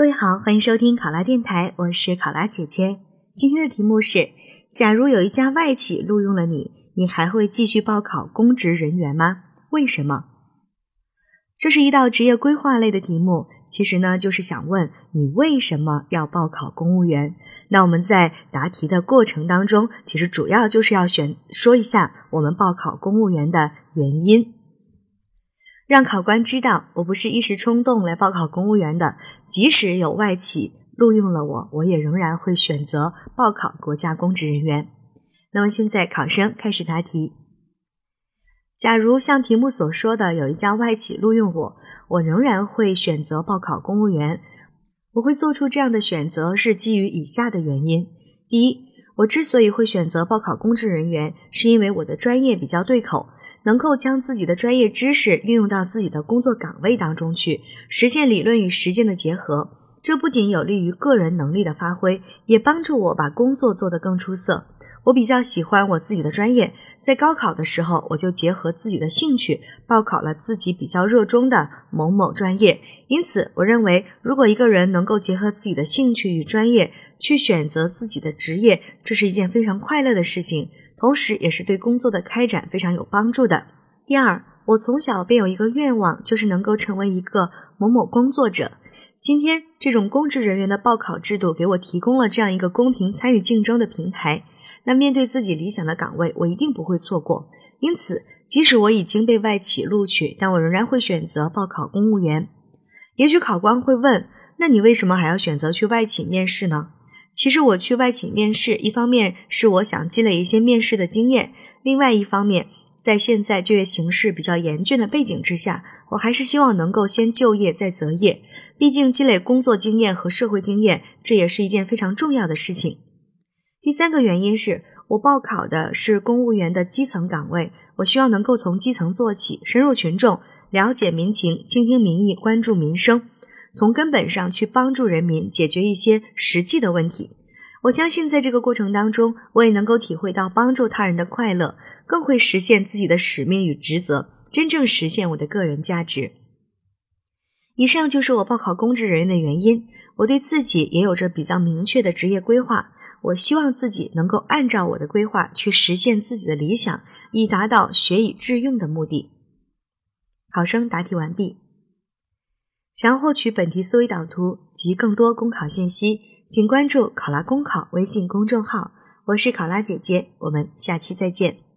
各位好，欢迎收听考拉电台，我是考拉姐姐。今天的题目是：假如有一家外企录用了你，你还会继续报考公职人员吗？为什么？这是一道职业规划类的题目，其实呢就是想问你为什么要报考公务员。那我们在答题的过程当中，其实主要就是要选说一下我们报考公务员的原因。让考官知道我不是一时冲动来报考公务员的，即使有外企录用了我，我也仍然会选择报考国家公职人员。那么现在考生开始答题。假如像题目所说的有一家外企录用我，我仍然会选择报考公务员。我会做出这样的选择是基于以下的原因：第一，我之所以会选择报考公职人员，是因为我的专业比较对口。能够将自己的专业知识运用到自己的工作岗位当中去，实现理论与实践的结合。这不仅有利于个人能力的发挥，也帮助我把工作做得更出色。我比较喜欢我自己的专业，在高考的时候，我就结合自己的兴趣报考了自己比较热衷的某某专业。因此，我认为，如果一个人能够结合自己的兴趣与专业去选择自己的职业，这是一件非常快乐的事情。同时，也是对工作的开展非常有帮助的。第二，我从小便有一个愿望，就是能够成为一个某某工作者。今天，这种公职人员的报考制度给我提供了这样一个公平参与竞争的平台。那面对自己理想的岗位，我一定不会错过。因此，即使我已经被外企录取，但我仍然会选择报考公务员。也许考官会问：那你为什么还要选择去外企面试呢？其实我去外企面试，一方面是我想积累一些面试的经验，另外一方面，在现在就业形势比较严峻的背景之下，我还是希望能够先就业再择业。毕竟积累工作经验和社会经验，这也是一件非常重要的事情。第三个原因是我报考的是公务员的基层岗位，我希望能够从基层做起，深入群众，了解民情，倾听民意，关注民生。从根本上去帮助人民解决一些实际的问题，我相信在这个过程当中，我也能够体会到帮助他人的快乐，更会实现自己的使命与职责，真正实现我的个人价值。以上就是我报考公职人员的原因。我对自己也有着比较明确的职业规划，我希望自己能够按照我的规划去实现自己的理想，以达到学以致用的目的。考生答题完毕。想要获取本题思维导图及更多公考信息，请关注“考拉公考”微信公众号。我是考拉姐姐，我们下期再见。